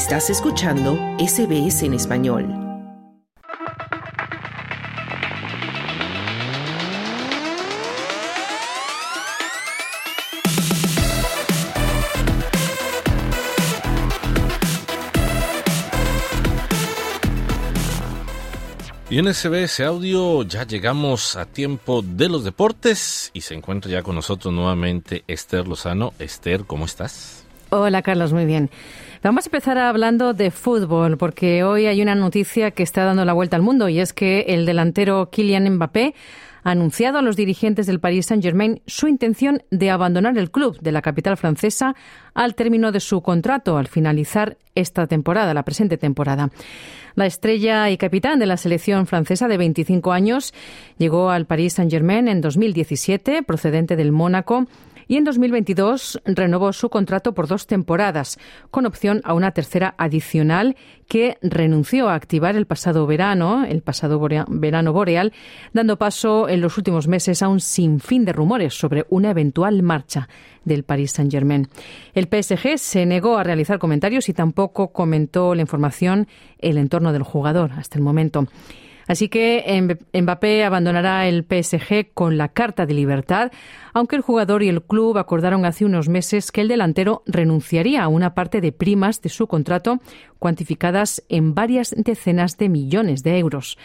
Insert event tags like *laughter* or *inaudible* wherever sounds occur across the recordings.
Estás escuchando SBS en español. Y en SBS Audio ya llegamos a tiempo de los deportes y se encuentra ya con nosotros nuevamente Esther Lozano. Esther, ¿cómo estás? Hola Carlos, muy bien. Vamos a empezar hablando de fútbol porque hoy hay una noticia que está dando la vuelta al mundo y es que el delantero Kylian Mbappé ha anunciado a los dirigentes del Paris Saint-Germain su intención de abandonar el club de la capital francesa al término de su contrato al finalizar esta temporada, la presente temporada. La estrella y capitán de la selección francesa de 25 años llegó al Paris Saint-Germain en 2017, procedente del Mónaco, y en 2022 renovó su contrato por dos temporadas, con opción a una tercera adicional que renunció a activar el pasado verano, el pasado verano boreal, dando paso en los últimos meses a un sinfín de rumores sobre una eventual marcha del Paris Saint-Germain. El PSG se negó a realizar comentarios y tampoco comentó la información el entorno del jugador hasta el momento. Así que Mbappé abandonará el PSG con la carta de libertad, aunque el jugador y el club acordaron hace unos meses que el delantero renunciaría a una parte de primas de su contrato, cuantificadas en varias decenas de millones de euros.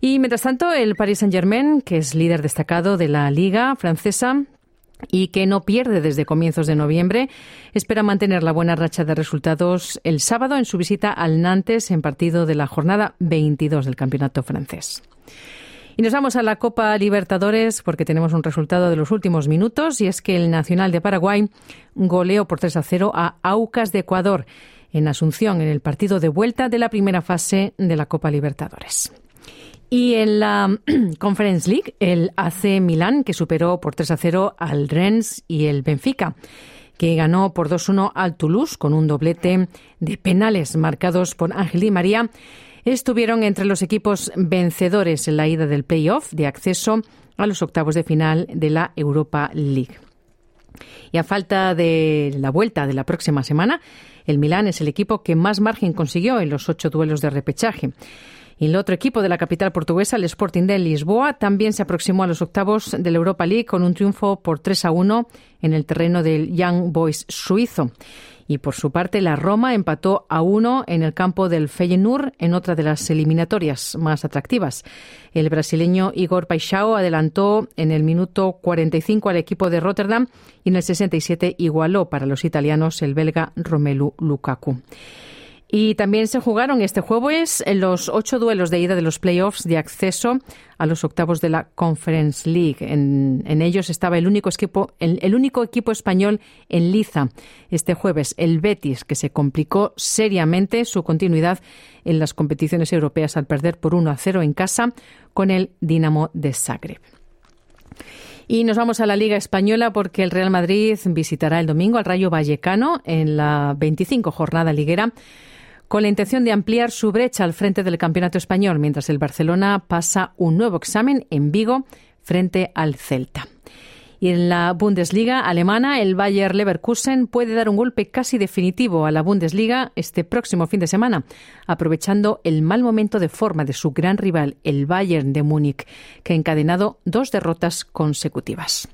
Y mientras tanto, el Paris Saint-Germain, que es líder destacado de la Liga francesa, y que no pierde desde comienzos de noviembre. Espera mantener la buena racha de resultados el sábado en su visita al Nantes en partido de la jornada 22 del campeonato francés. Y nos vamos a la Copa Libertadores porque tenemos un resultado de los últimos minutos y es que el Nacional de Paraguay goleó por 3 a 0 a Aucas de Ecuador en Asunción en el partido de vuelta de la primera fase de la Copa Libertadores. Y en la *clears throat* Conference League, el AC Milán, que superó por 3 a 0 al Rennes y el Benfica, que ganó por 2-1 al Toulouse con un doblete de penales marcados por Ángel y María, estuvieron entre los equipos vencedores en la ida del playoff de acceso a los octavos de final de la Europa League. Y a falta de la vuelta de la próxima semana, el Milán es el equipo que más margen consiguió en los ocho duelos de repechaje. El otro equipo de la capital portuguesa, el Sporting de Lisboa, también se aproximó a los octavos de la Europa League con un triunfo por 3 a 1 en el terreno del Young Boys suizo. Y por su parte, la Roma empató a 1 en el campo del Feyenoord en otra de las eliminatorias más atractivas. El brasileño Igor Paixão adelantó en el minuto 45 al equipo de Rotterdam y en el 67 igualó para los italianos el belga Romelu Lukaku. Y también se jugaron este jueves los ocho duelos de ida de los playoffs de acceso a los octavos de la Conference League. En, ellos estaba el único, equipo, el, único equipo español en liza este jueves, el Betis, que se complicó seriamente su continuidad en las competiciones europeas al perder por 1 a 0 en casa con el Dinamo de Zagreb. Y nos vamos a la Liga Española porque el Real Madrid visitará el domingo al Rayo Vallecano en la 25 jornada liguera con la intención de ampliar su brecha al frente del campeonato español, mientras el Barcelona pasa un nuevo examen en Vigo frente al Celta. Y en la Bundesliga alemana, el Bayer Leverkusen puede dar un golpe casi definitivo a la Bundesliga este próximo fin de semana, aprovechando el mal momento de forma de su gran rival, el Bayern de Múnich, que ha encadenado dos derrotas consecutivas.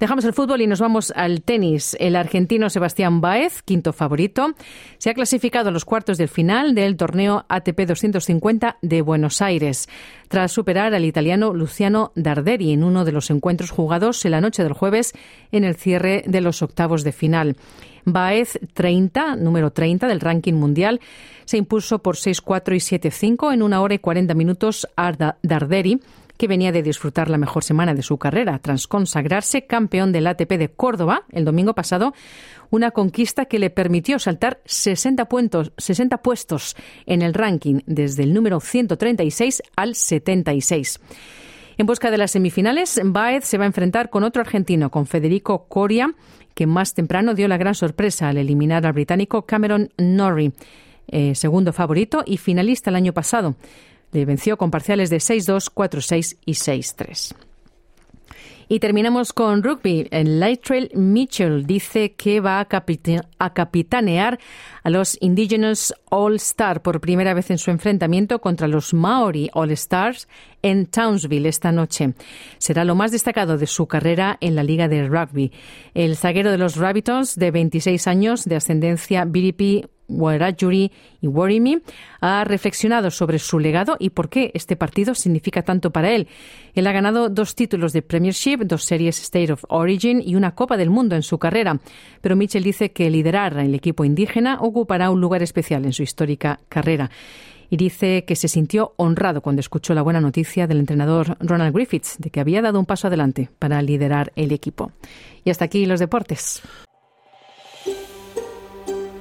Dejamos el fútbol y nos vamos al tenis. El argentino Sebastián Baez, quinto favorito, se ha clasificado a los cuartos del final del torneo ATP 250 de Buenos Aires, tras superar al italiano Luciano Darderi en uno de los encuentros jugados en la noche del jueves en el cierre de los octavos de final. Baez 30, número 30 del ranking mundial, se impuso por 6-4 y 7-5 en una hora y 40 minutos a Darderi que venía de disfrutar la mejor semana de su carrera tras consagrarse campeón del ATP de Córdoba el domingo pasado, una conquista que le permitió saltar 60, puntos, 60 puestos en el ranking desde el número 136 al 76. En busca de las semifinales, Baez se va a enfrentar con otro argentino, con Federico Coria, que más temprano dio la gran sorpresa al eliminar al británico Cameron Norrie, eh, segundo favorito y finalista el año pasado. Venció con parciales de 6-2, 4-6 y 6-3. Y terminamos con rugby. El Trail Mitchell dice que va a, capitanear a los Indigenous All Star por primera vez en su enfrentamiento contra los Maori All Stars en Townsville esta noche. Será lo más destacado de su carrera en la Liga de Rugby. El zaguero de los Rabbitohs, de 26 años, de ascendencia Biripi Warajuri y Warimi, ha reflexionado sobre su legado y por qué este partido significa tanto para él. Él ha ganado dos títulos de Premiership, dos series State of Origin y una Copa del Mundo en su carrera. Pero Mitchell dice que liderar el equipo indígena ocupará un lugar especial en su histórica carrera y dice que se sintió honrado cuando escuchó la buena noticia del entrenador Ronald Griffiths de que había dado un paso adelante para liderar el equipo. Y hasta aquí los deportes.